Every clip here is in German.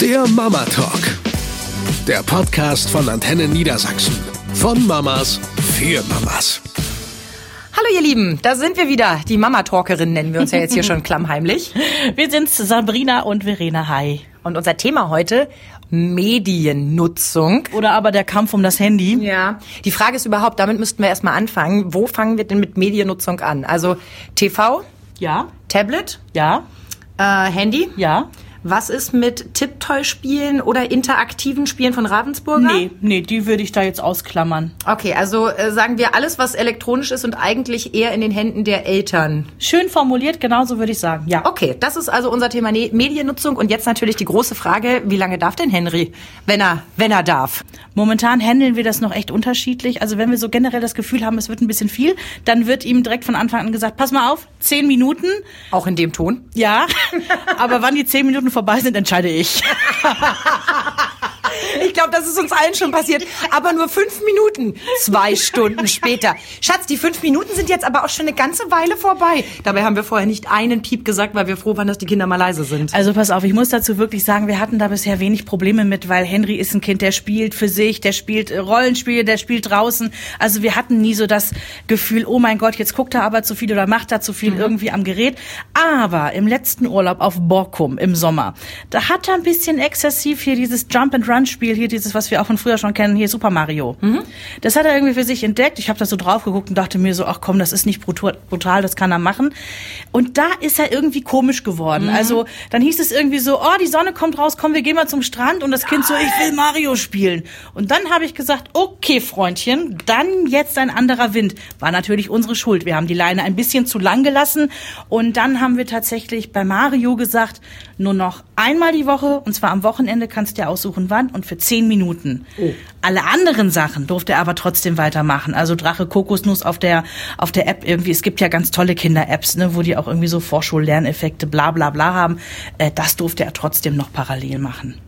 Der Mama Talk. Der Podcast von Antenne Niedersachsen. Von Mamas für Mamas. Hallo ihr Lieben, da sind wir wieder. Die Mama-Talkerin nennen wir uns ja jetzt hier schon klammheimlich. Wir sind Sabrina und Verena. Hi. Und unser Thema heute, Mediennutzung. Oder aber der Kampf um das Handy. Ja. Die Frage ist überhaupt, damit müssten wir erstmal anfangen. Wo fangen wir denn mit Mediennutzung an? Also TV, Ja. Tablet, Ja. äh, Handy. Ja. Was ist mit Tipptoy-Spielen oder interaktiven Spielen von Ravensburger? Nee, nee, die würde ich da jetzt ausklammern. Okay, also äh, sagen wir alles, was elektronisch ist und eigentlich eher in den Händen der Eltern. Schön formuliert, genauso würde ich sagen. Ja. Okay, das ist also unser Thema Ne- Mediennutzung und jetzt natürlich die große Frage, wie lange darf denn Henry, wenn er, wenn er darf? Momentan handeln wir das noch echt unterschiedlich. Also wenn wir so generell das Gefühl haben, es wird ein bisschen viel, dann wird ihm direkt von Anfang an gesagt, pass mal auf, zehn Minuten. Auch in dem Ton? Ja. Aber wann die zehn Minuten vorbei sind, entscheide ich. Ich glaube, das ist uns allen schon passiert. Aber nur fünf Minuten, zwei Stunden später. Schatz, die fünf Minuten sind jetzt aber auch schon eine ganze Weile vorbei. Dabei haben wir vorher nicht einen Piep gesagt, weil wir froh waren, dass die Kinder mal leise sind. Also pass auf, ich muss dazu wirklich sagen, wir hatten da bisher wenig Probleme mit, weil Henry ist ein Kind, der spielt für sich, der spielt äh, Rollenspiele, der spielt draußen. Also wir hatten nie so das Gefühl, oh mein Gott, jetzt guckt er aber zu viel oder macht er zu viel irgendwie am Gerät. Aber im letzten Urlaub auf Borkum im Sommer, da hat er ein bisschen exzessiv hier dieses Jump-and-Run-Spiel, hier dieses, was wir auch von früher schon kennen, hier Super Mario. Das hat er irgendwie für sich entdeckt. Ich habe da so drauf geguckt und dachte mir so, ach komm, das ist nicht brutal, brutal, das kann er machen. Und da ist er irgendwie komisch geworden. Also dann hieß es irgendwie so, oh, die Sonne kommt raus, komm, wir gehen mal zum Strand. Und das Kind so, ich will Mario spielen. Und dann habe ich gesagt, okay, Freundchen, dann jetzt ein anderer Wind. War natürlich unsere Schuld. Wir haben die Leine ein bisschen zu lang gelassen. Und dann haben wir tatsächlich bei Mario gesagt, nur noch einmal die Woche, und zwar am Wochenende kannst du dir aussuchen, wann, und für zehn Minuten. Alle anderen Sachen durfte er aber trotzdem weitermachen. Also Drache Kokosnuss auf der, auf der App irgendwie. Es gibt ja ganz tolle Kinder-Apps, ne, wo die auch irgendwie so Vorschullerneffekte, bla, bla, bla haben. Äh, das durfte er trotzdem noch parallel machen.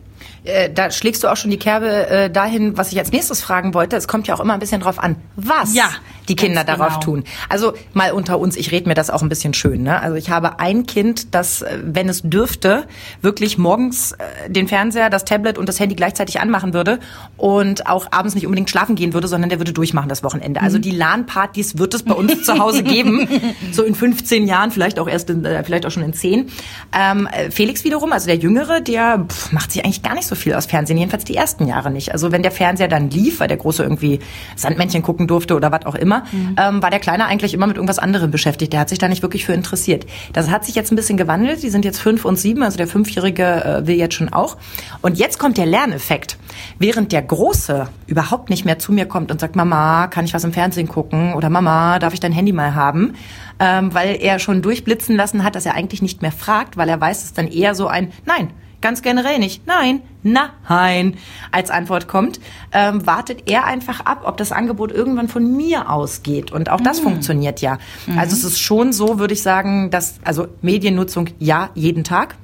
Äh, da schlägst du auch schon die Kerbe äh, dahin, was ich als nächstes fragen wollte. Es kommt ja auch immer ein bisschen drauf an, was Ja, die Kinder ganz darauf genau. tun. Also mal unter uns, ich rede mir das auch ein bisschen schön. Ne? Also ich habe ein Kind, das, äh, wenn es dürfte, wirklich morgens äh, den Fernseher, das Tablet und das Handy gleichzeitig anmachen würde und auch abends nicht unbedingt schlafen gehen würde, sondern der würde durchmachen das Wochenende. Also Mhm. die LAN-Partys wird es bei uns zu Hause geben, so in 15 Jahren, vielleicht auch erst, in, äh, vielleicht auch schon in 10. Ähm, äh, Felix wiederum, also der Jüngere, der pff, macht sich eigentlich gar nicht so viel aus Fernsehen, jedenfalls die ersten Jahre nicht. Also wenn der Fernseher dann lief, weil der Große irgendwie Sandmännchen gucken durfte oder was auch immer, ähm, war der Kleine eigentlich immer mit irgendwas anderem beschäftigt. Der hat sich da nicht wirklich für interessiert. Das hat sich jetzt ein bisschen gewandelt. Die sind jetzt fünf und sieben, also der Fünfjährige äh, will jetzt schon auch. Und jetzt kommt der Lerneffekt. Während der Große überhaupt nicht mehr zu mir kommt und sagt, Mama, kann ich was im Fernsehen gucken? Oder Mama, darf ich dein Handy mal haben? Ähm, weil er schon durchblitzen lassen hat, dass er eigentlich nicht mehr fragt, weil er weiß, es ist dann eher so ein Nein. Ganz generell nicht. Nein, nein, als Antwort kommt, ähm, wartet er einfach ab, ob das Angebot irgendwann von mir ausgeht. Und auch das funktioniert ja. Also es ist schon so, würde ich sagen, dass, also Mediennutzung ja, jeden Tag.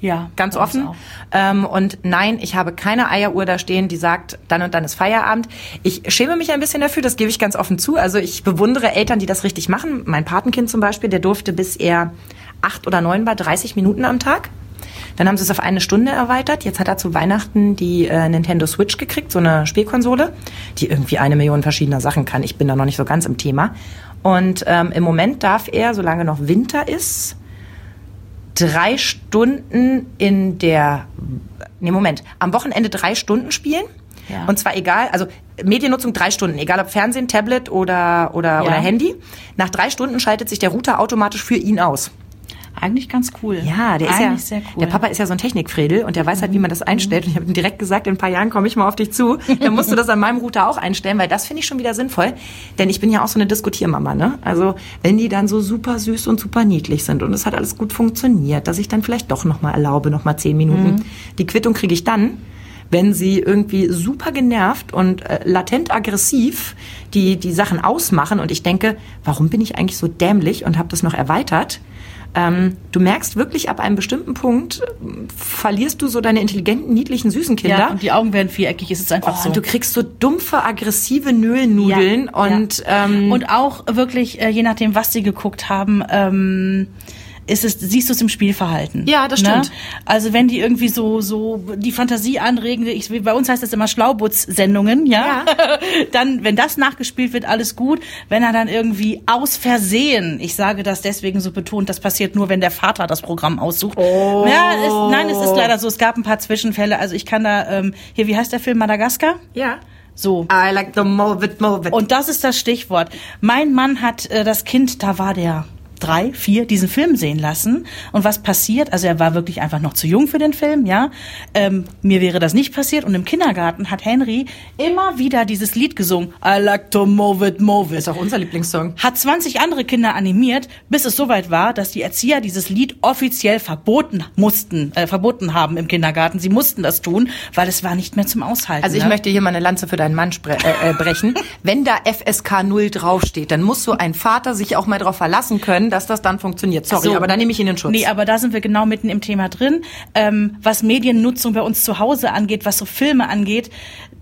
Ja, Ganz offen. Ähm, und nein, ich habe keine Eieruhr da stehen, die sagt, dann und dann ist Feierabend. Ich schäme mich ein bisschen dafür, das gebe ich ganz offen zu. Also ich bewundere Eltern, die das richtig machen. Mein Patenkind zum Beispiel, der durfte bis er acht oder neun war, 30 Minuten am Tag. Dann haben sie es auf eine Stunde erweitert. Jetzt hat er zu Weihnachten die äh, Nintendo Switch gekriegt, so eine Spielkonsole, die irgendwie eine Million verschiedener Sachen kann. Ich bin da noch nicht so ganz im Thema. Und ähm, im Moment darf er, solange noch Winter ist, drei Stunden in der, nee, Moment, am Wochenende drei Stunden spielen. Ja. Und zwar egal, also Mediennutzung drei Stunden, egal ob Fernsehen, Tablet oder, oder, Ja. oder Handy. Nach drei Stunden schaltet sich der Router automatisch für ihn aus. Eigentlich ganz cool. Ja, der ist ja, Eigentlich sehr cool. der Papa ist ja so ein Technikfredel und der weiß halt, wie man das einstellt. Und ich habe ihm direkt gesagt, in ein paar Jahren komme ich mal auf dich zu. Dann musst du das an meinem Router auch einstellen, weil das finde ich schon wieder sinnvoll. Denn ich bin ja auch so eine Diskutiermama, ne? Also, wenn die dann so super süß und super niedlich sind und es hat alles gut funktioniert, dass ich dann vielleicht doch nochmal erlaube, nochmal zehn Minuten. Die Quittung kriege ich dann, wenn sie irgendwie super genervt und äh, latent aggressiv die, die Sachen ausmachen und ich denke, warum bin ich eigentlich so dämlich und habe das noch erweitert? Ähm, du merkst wirklich ab einem bestimmten Punkt, äh, verlierst du so deine intelligenten, niedlichen, süßen Kinder. Ja, und die Augen werden viereckig, ist es einfach Oh, so. und du kriegst so dumpfe, aggressive Nöhlnudeln Ja, und ja. Ähm, und auch wirklich, äh, je nachdem, was sie geguckt haben, ähm, ist es, siehst du es im Spielverhalten. Ja, das stimmt. Also wenn die irgendwie so, so die Fantasie anregen, ich, bei uns heißt das immer Schlaubutz-Sendungen, ja? dann, wenn das nachgespielt wird, alles gut. Wenn er dann irgendwie aus Versehen, ich sage das deswegen so betont, das passiert nur, wenn der Vater das Programm aussucht. Oh. Ja, es, nein, es ist leider so, es gab ein paar Zwischenfälle. Also ich kann da, ähm, hier, wie heißt der Film Madagaskar? Ja. So. I like the move it, move it. Und das ist das Stichwort. Mein Mann hat äh, das Kind, da war der drei, vier, diesen Film sehen lassen. Und was passiert? Also er war wirklich einfach noch zu jung für den Film, ja. Ähm, mir wäre das nicht passiert. Und im Kindergarten hat Henry immer wieder dieses Lied gesungen. I like to move it, move it. ist auch unser Lieblingssong. Hat 20 andere Kinder animiert, bis es soweit war, dass die Erzieher dieses Lied offiziell verboten mussten, äh, verboten haben im Kindergarten. Sie mussten das tun, weil es war nicht mehr zum Aushalten. Also ich ne? möchte hier mal eine Lanze für deinen Mann äh, äh, brechen. Wenn da FSK 0 draufsteht, dann muss so ein Vater sich auch mal darauf verlassen können, dass das dann funktioniert. Sorry, So. aber da nehme ich ihn in Schutz. Nee, aber da sind wir genau mitten im Thema drin. Ähm, was Mediennutzung bei uns zu Hause angeht, was so Filme angeht,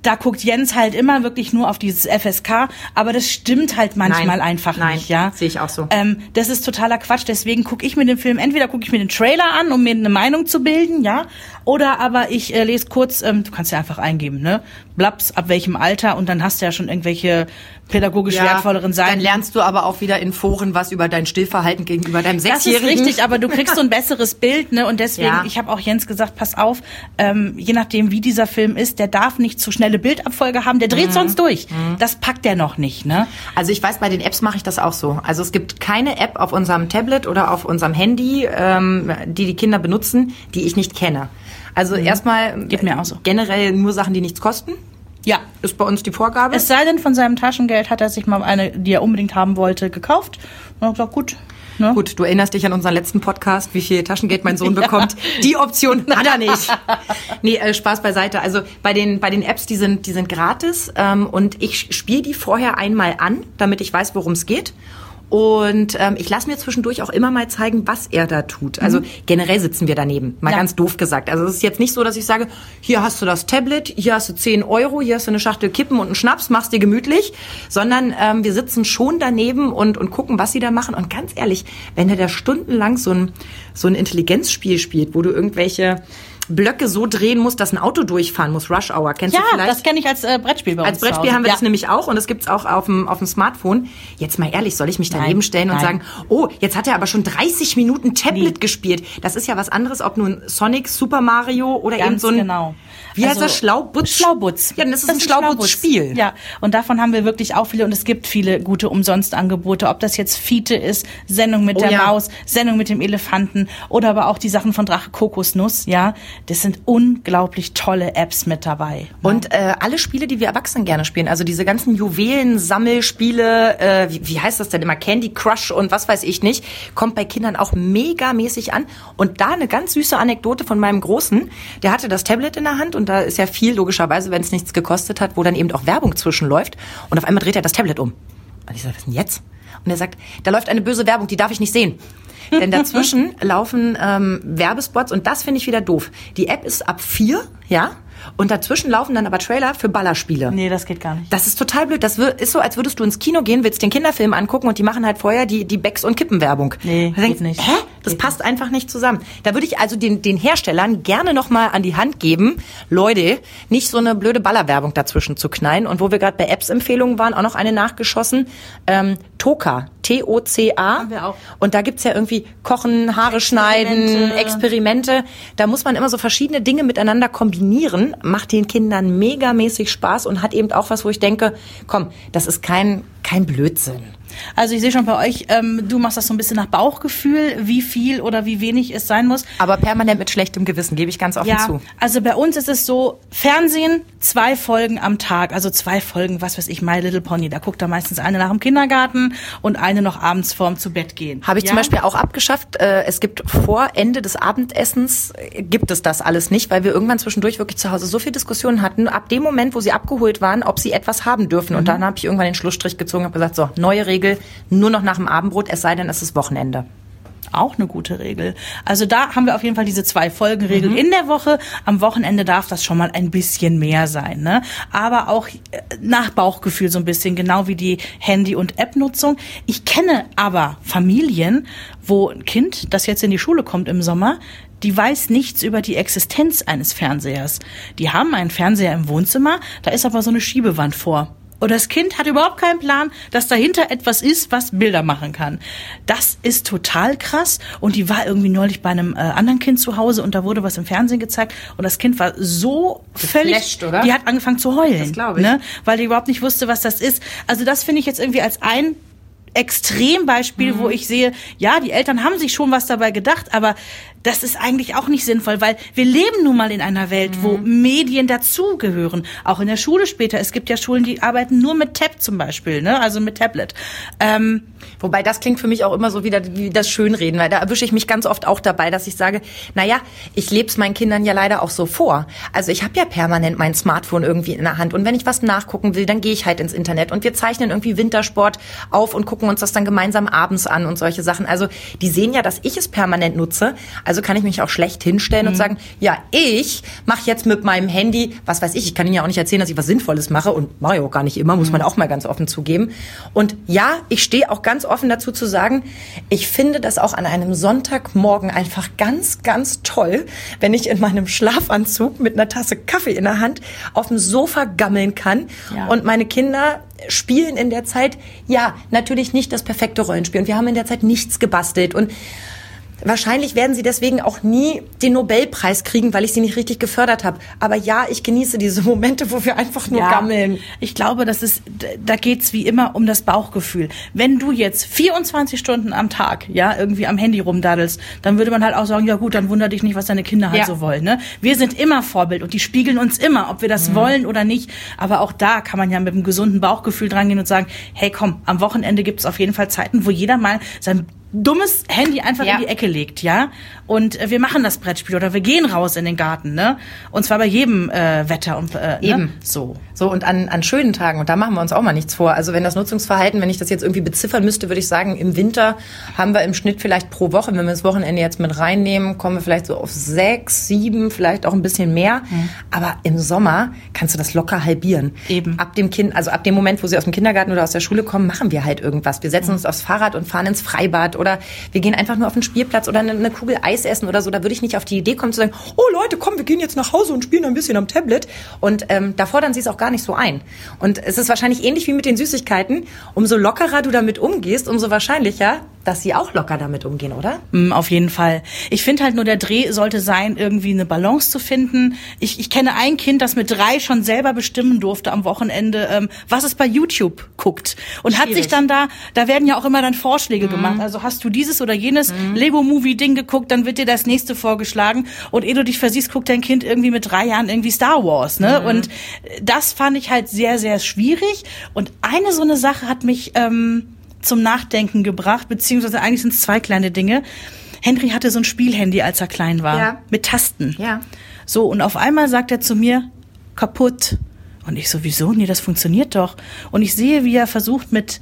da guckt Jens halt immer wirklich nur auf dieses FSK, aber das stimmt halt manchmal Nein, einfach nein, nicht, ja. sehe ich auch so. Ähm, das ist totaler Quatsch, deswegen gucke ich mir den Film, entweder gucke ich mir den Trailer an, um mir eine Meinung zu bilden, ja, oder aber ich äh, lese kurz, ähm, du kannst ja einfach eingeben, ne, Blaps, ab welchem Alter und dann hast du ja schon irgendwelche pädagogisch wertvolleren Seiten. Dann lernst du aber auch wieder in Foren was über dein Stillverhalten gegenüber deinem Das ist Sechsjährigen. richtig, aber du kriegst so ein besseres Bild, ne? Und deswegen, Ja. ich habe auch Jens gesagt, pass auf, ähm, je nachdem, wie dieser Film ist, der darf nicht zu schnelle Bildabfolge haben, der Mhm. dreht sonst durch. Das packt der noch nicht, ne? Also ich weiß, bei den Apps mache ich das auch so. Also es gibt keine App auf unserem Tablet oder auf unserem Handy, ähm, die die Kinder benutzen, die ich nicht kenne. Also erstmal Mhm. Geht mir auch so. generell nur Sachen, die nichts kosten. Ja. Ist bei uns die Vorgabe. Es sei denn, von seinem Taschengeld hat er sich mal eine, die er unbedingt haben wollte, gekauft. Und hat gesagt, gut. Ne? Gut, du erinnerst dich an unseren letzten Podcast, wie viel Taschengeld mein Sohn bekommt. Die Option hat er nicht. Nee, äh, Spaß beiseite. Also bei den, bei den Apps, die sind, die sind gratis ähm, und ich spiele die vorher einmal an, damit ich weiß, worum es geht. Und ähm, ich lasse mir zwischendurch auch immer mal zeigen, was er da tut. Also generell sitzen wir daneben, mal Ja. ganz doof gesagt. Also es ist jetzt nicht so, dass ich sage, hier hast du das Tablet, hier hast du 10 Euro, hier hast du eine Schachtel Kippen und einen Schnaps, machst dir gemütlich, sondern ähm, wir sitzen schon daneben und, und gucken, was sie da machen. Und ganz ehrlich, wenn er da stundenlang so ein, so ein Intelligenzspiel spielt, wo du irgendwelche Blöcke so drehen musst, dass ein Auto durchfahren muss, Rush Hour, kennst Ja, du vielleicht? das kenne ich als äh, Brettspiel bei uns Als Brettspiel haben wir ja. das nämlich auch und das gibt's auch auf dem, auf dem Smartphone. Jetzt mal ehrlich, soll ich mich daneben Nein, stellen und nein. sagen, oh, jetzt hat er aber schon 30 Minuten Tablet Nee. gespielt. Das ist ja was anderes, ob nun Sonic, Super Mario oder eben Ganz so ein, genau. wie heißt Also, das, Schlaubutz? Schlaubutz. Ja, dann ist es ein Schlaubutzspiel. Ja, und davon haben wir wirklich auch viele und es gibt viele gute Umsonstangebote, ob das jetzt Fiete ist, Sendung mit Oh der ja. Maus, Sendung mit dem Elefanten oder aber auch die Sachen von Drache Kokosnuss, ja. Das sind unglaublich tolle Apps mit dabei. Und äh, alle Spiele, die wir Erwachsenen gerne spielen, also diese ganzen Juwelen-Sammelspiele, äh, wie, wie heißt das denn immer, Candy Crush und was weiß ich nicht, kommt bei Kindern auch megamäßig an. Und da eine ganz süße Anekdote von meinem Großen, der hatte das Tablet in der Hand und da ist ja viel, logischerweise, wenn es nichts gekostet hat, wo dann eben auch Werbung zwischenläuft und auf einmal dreht er das Tablet um. Und ich sage, was denn jetzt? Und er sagt, da läuft eine böse Werbung, die darf ich nicht sehen. Denn dazwischen laufen ähm, Werbespots und das finde ich wieder doof. Die App ist ab vier, ja, und dazwischen laufen dann aber Trailer für Ballerspiele. Nee, das geht gar nicht. Das ist total blöd. Das ist so, als würdest du ins Kino gehen, willst den Kinderfilm angucken und die machen halt vorher die, die Becks- und Kippenwerbung. Nee, Da denkst, geht nicht. Hä? Das passt einfach nicht zusammen. Da würde ich also den, den Herstellern gerne nochmal an die Hand geben, Leute, nicht so eine blöde Ballerwerbung dazwischen zu knallen. Und wo wir gerade bei Apps-Empfehlungen waren, auch noch eine nachgeschossen. Ähm, Toka, T-O-C-A. Und da gibt's ja irgendwie Kochen, Haare schneiden, Experimente. Experimente. Da muss man immer so verschiedene Dinge miteinander kombinieren. Macht den Kindern megamäßig Spaß und hat eben auch was, wo ich denke, komm, das ist kein, kein Blödsinn. Also ich sehe schon bei euch, ähm, du machst das so ein bisschen nach Bauchgefühl, wie viel oder wie wenig es sein muss. Aber permanent mit schlechtem Gewissen, gebe ich ganz offen Ja, zu. also bei uns ist es so, Fernsehen, zwei Folgen am Tag, also zwei Folgen, was weiß ich, My Little Pony, da guckt er meistens eine nach dem Kindergarten und eine noch abends vorm zu Bett gehen. Habe ich ja? zum Beispiel auch abgeschafft. Äh, Es gibt vor Ende des Abendessens äh, gibt es das alles nicht, weil wir irgendwann zwischendurch wirklich zu Hause so viel Diskussionen hatten. Ab dem Moment, wo sie abgeholt waren, ob sie etwas haben dürfen. Und dann habe ich irgendwann den Schlussstrich gezogen und gesagt, so, neue Regel, nur noch nach dem Abendbrot, es sei denn, es ist Wochenende. Auch eine gute Regel. Also da haben wir auf jeden Fall diese zwei Folgenregeln mhm. in der Woche. Am Wochenende darf das schon mal ein bisschen mehr sein. Ne? Aber auch äh, nach Bauchgefühl so ein bisschen, genau wie die Handy- und App-Nutzung. Ich kenne aber Familien, wo ein Kind, das jetzt in die Schule kommt im Sommer, die weiß nichts über die Existenz eines Fernsehers. Die haben einen Fernseher im Wohnzimmer, da ist aber so eine Schiebewand vor. Und das Kind hat überhaupt keinen Plan, dass dahinter etwas ist, was Bilder machen kann. Das ist total krass. Und die war irgendwie neulich bei einem äh, anderen Kind zu Hause und da wurde was im Fernsehen gezeigt. Und das Kind war so völlig, oder? die hat angefangen zu heulen. Das glaube ich. Ne? Weil die überhaupt nicht wusste, was das ist. Also das finde ich jetzt irgendwie als ein Extrembeispiel, mhm. wo ich sehe, ja, die Eltern haben sich schon was dabei gedacht, aber das ist eigentlich auch nicht sinnvoll, weil wir leben nun mal in einer Welt, mhm. wo Medien dazugehören. Auch in der Schule später. Es gibt ja Schulen, die arbeiten nur mit Tab zum Beispiel, ne? also mit Tablet. Ähm, Wobei das klingt für mich auch immer so wieder wie das Schönreden, weil da erwische ich mich ganz oft auch dabei, dass ich sage, naja, ich lebe es meinen Kindern ja leider auch so vor. Also ich habe ja permanent mein Smartphone irgendwie in der Hand und wenn ich was nachgucken will, dann gehe ich halt ins Internet und wir zeichnen irgendwie Wintersport auf und gucken uns das dann gemeinsam abends an und solche Sachen. Also die sehen ja, dass ich es permanent nutze. Also kann ich mich auch schlecht hinstellen mhm. und sagen, ja, ich mache jetzt mit meinem Handy, was weiß ich, ich kann Ihnen ja auch nicht erzählen, dass ich was Sinnvolles mache und mache ich auch gar nicht immer, muss man mhm. auch mal ganz offen zugeben. Und ja, ich stehe auch ganz offen dazu zu sagen, ich finde das auch an einem Sonntagmorgen einfach ganz, ganz toll, wenn ich in meinem Schlafanzug mit einer Tasse Kaffee in der Hand auf dem Sofa gammeln kann ja. und meine Kinder spielen in der Zeit, ja, natürlich nicht das perfekte Rollenspiel und wir haben in der Zeit nichts gebastelt und Wahrscheinlich werden sie deswegen auch nie den Nobelpreis kriegen, weil ich sie nicht richtig gefördert habe. Aber ja, ich genieße diese Momente, wo wir einfach nur ja, gammeln. Ich glaube, das ist, da geht's wie immer um das Bauchgefühl. Wenn du jetzt 24 Stunden am Tag, ja, irgendwie am Handy rumdaddelst, dann würde man halt auch sagen, ja gut, dann wundert dich nicht, was deine Kinder halt ja. so wollen. Ne? Wir sind immer Vorbild und die spiegeln uns immer, ob wir das mhm. wollen oder nicht. Aber auch da kann man ja mit einem gesunden Bauchgefühl drangehen und sagen, hey komm, am Wochenende gibt's auf jeden Fall Zeiten, wo jeder mal sein dummes Handy einfach ja. in die Ecke legt, ja. Und äh, wir machen das Brettspiel oder wir gehen raus in den Garten, ne? Und zwar bei jedem äh, Wetter und äh, ne? eben ne? so. So und an, an schönen Tagen und da machen wir uns auch mal nichts vor. Also wenn das Nutzungsverhalten, wenn ich das jetzt irgendwie beziffern müsste, würde ich sagen, im Winter haben wir im Schnitt vielleicht pro Woche, wenn wir das Wochenende jetzt mit reinnehmen, kommen wir vielleicht so auf sechs, sieben, vielleicht auch ein bisschen mehr. Mhm. Aber im Sommer kannst du das locker halbieren. Eben. Ab dem Kind, also ab dem Moment, wo sie aus dem Kindergarten oder aus der Schule kommen, machen wir halt irgendwas. Wir setzen mhm. uns aufs Fahrrad und fahren ins Freibad oder wir gehen einfach nur auf den Spielplatz oder eine, eine Kugel Eis essen oder so. Da würde ich nicht auf die Idee kommen zu sagen, oh Leute, komm, wir gehen jetzt nach Hause und spielen ein bisschen am Tablet. Und ähm, da fordern sie es auch gar nicht so ein. Und es ist wahrscheinlich ähnlich wie mit den Süßigkeiten. Umso lockerer du damit umgehst, umso wahrscheinlicher, dass sie auch locker damit umgehen, oder? Mm, auf jeden Fall. Ich finde halt nur, der Dreh sollte sein, irgendwie eine Balance zu finden. Ich, ich kenne ein Kind, das mit drei schon selber bestimmen durfte am Wochenende, ähm, was es bei YouTube guckt. Und Schwierig. hat sich dann da, da werden ja auch immer dann Vorschläge mhm. gemacht. Also hast du dieses oder jenes mhm. Lego-Movie-Ding geguckt, dann wird dir das nächste vorgeschlagen. Und ehe du dich versiehst, guckt dein Kind irgendwie mit drei Jahren irgendwie Star Wars. Ne? Mhm. Und das fand ich halt sehr, sehr schwierig. Und eine so eine Sache hat mich... Ähm, zum Nachdenken gebracht, beziehungsweise eigentlich sind es zwei kleine Dinge. Henry hatte so ein Spielhandy, als er klein war, ja. mit Tasten. Ja. So, und auf einmal sagt er zu mir, kaputt. Und ich so, wieso? Nee, das funktioniert doch. Und ich sehe, wie er versucht, mit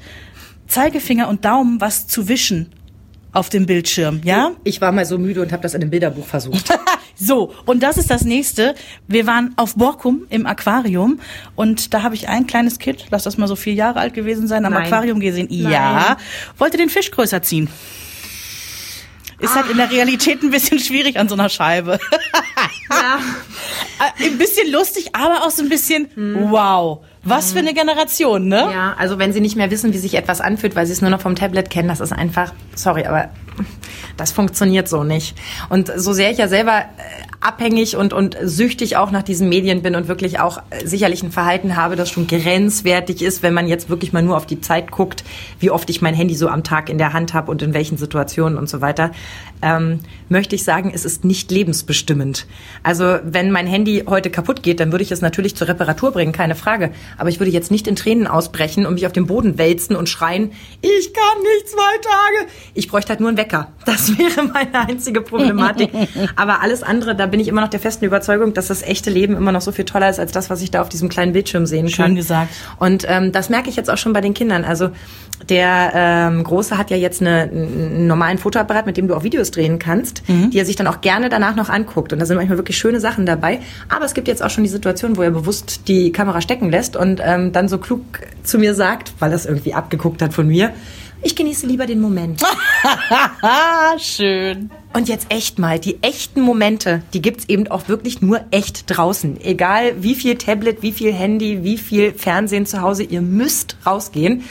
Zeigefinger und Daumen was zu wischen auf dem Bildschirm, ja? Ich war mal so müde und habe das in einem Bilderbuch versucht. so, und das ist das nächste. Wir waren auf Borkum im Aquarium und da habe ich ein kleines Kind, lass das mal so vier Jahre alt gewesen sein, am Nein. Aquarium gesehen. Nein. Ja, wollte den Fisch größer ziehen. Ist ah. halt in der Realität ein bisschen schwierig an so einer Scheibe. ja. Äh, ein bisschen lustig, aber auch so ein bisschen hm. wow. Was für eine Generation, ne? Ja, also wenn sie nicht mehr wissen, wie sich etwas anfühlt, weil sie es nur noch vom Tablet kennen, das ist einfach, sorry, aber das funktioniert so nicht. Und so sehr ich ja selber äh, abhängig und, und süchtig auch nach diesen Medien bin und wirklich auch äh, sicherlich ein Verhalten habe, das schon grenzwertig ist, wenn man jetzt wirklich mal nur auf die Zeit guckt, wie oft ich mein Handy so am Tag in der Hand habe und in welchen Situationen und so weiter, ähm, möchte ich sagen, es ist nicht lebensbestimmend. Also wenn mein Handy heute kaputt geht, dann würde ich es natürlich zur Reparatur bringen, keine Frage. Aber ich würde jetzt nicht in Tränen ausbrechen und mich auf den Boden wälzen und schreien, ich kann nicht zwei Tage. Ich bräuchte halt nur einen Wecker. Das wäre meine einzige Problematik. Aber alles andere, da bin ich immer noch der festen Überzeugung, dass das echte Leben immer noch so viel toller ist als das, was ich da auf diesem kleinen Bildschirm sehen Schön kann. gesagt. Und ähm, das merke ich jetzt auch schon bei den Kindern. Also der ähm, Große hat ja jetzt eine, einen normalen Fotoapparat, mit dem du auch Videos drehen kannst, die er sich dann auch gerne danach noch anguckt. Und da sind manchmal wirklich schöne Sachen dabei. Aber es gibt jetzt auch schon die Situation, wo er bewusst die Kamera stecken lässt und ähm, dann so klug zu mir sagt, weil er es irgendwie abgeguckt hat von mir, ich genieße lieber den Moment. Schön. Und jetzt echt mal, die echten Momente, die gibt's eben auch wirklich nur echt draußen. Egal wie viel Tablet, wie viel Handy, wie viel Fernsehen zu Hause, ihr müsst rausgehen.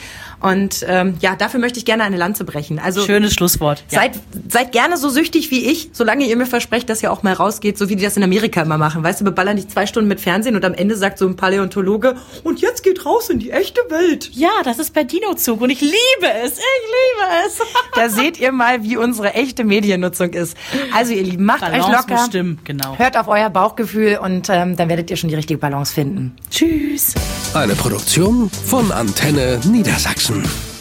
Und ähm, ja, dafür möchte ich gerne eine Lanze brechen. Also Schönes Schlusswort. Ja. Seid, seid gerne so süchtig wie ich, solange ihr mir versprecht, dass ihr auch mal rausgeht, so wie die das in Amerika immer machen. Weißt du, beballern dich zwei Stunden mit Fernsehen und am Ende sagt so ein Paläontologe, und jetzt geht raus in die echte Welt. Ja, das ist bei Dinozug und ich liebe es. Ich liebe es. Da seht ihr mal, wie unsere echte Mediennutzung ist. Also ihr Lieben, macht Balance euch locker. bestimmen, genau. Hört auf euer Bauchgefühl und ähm, dann werdet ihr schon die richtige Balance finden. Tschüss. Eine Produktion von Antenne Niedersachsen. truth.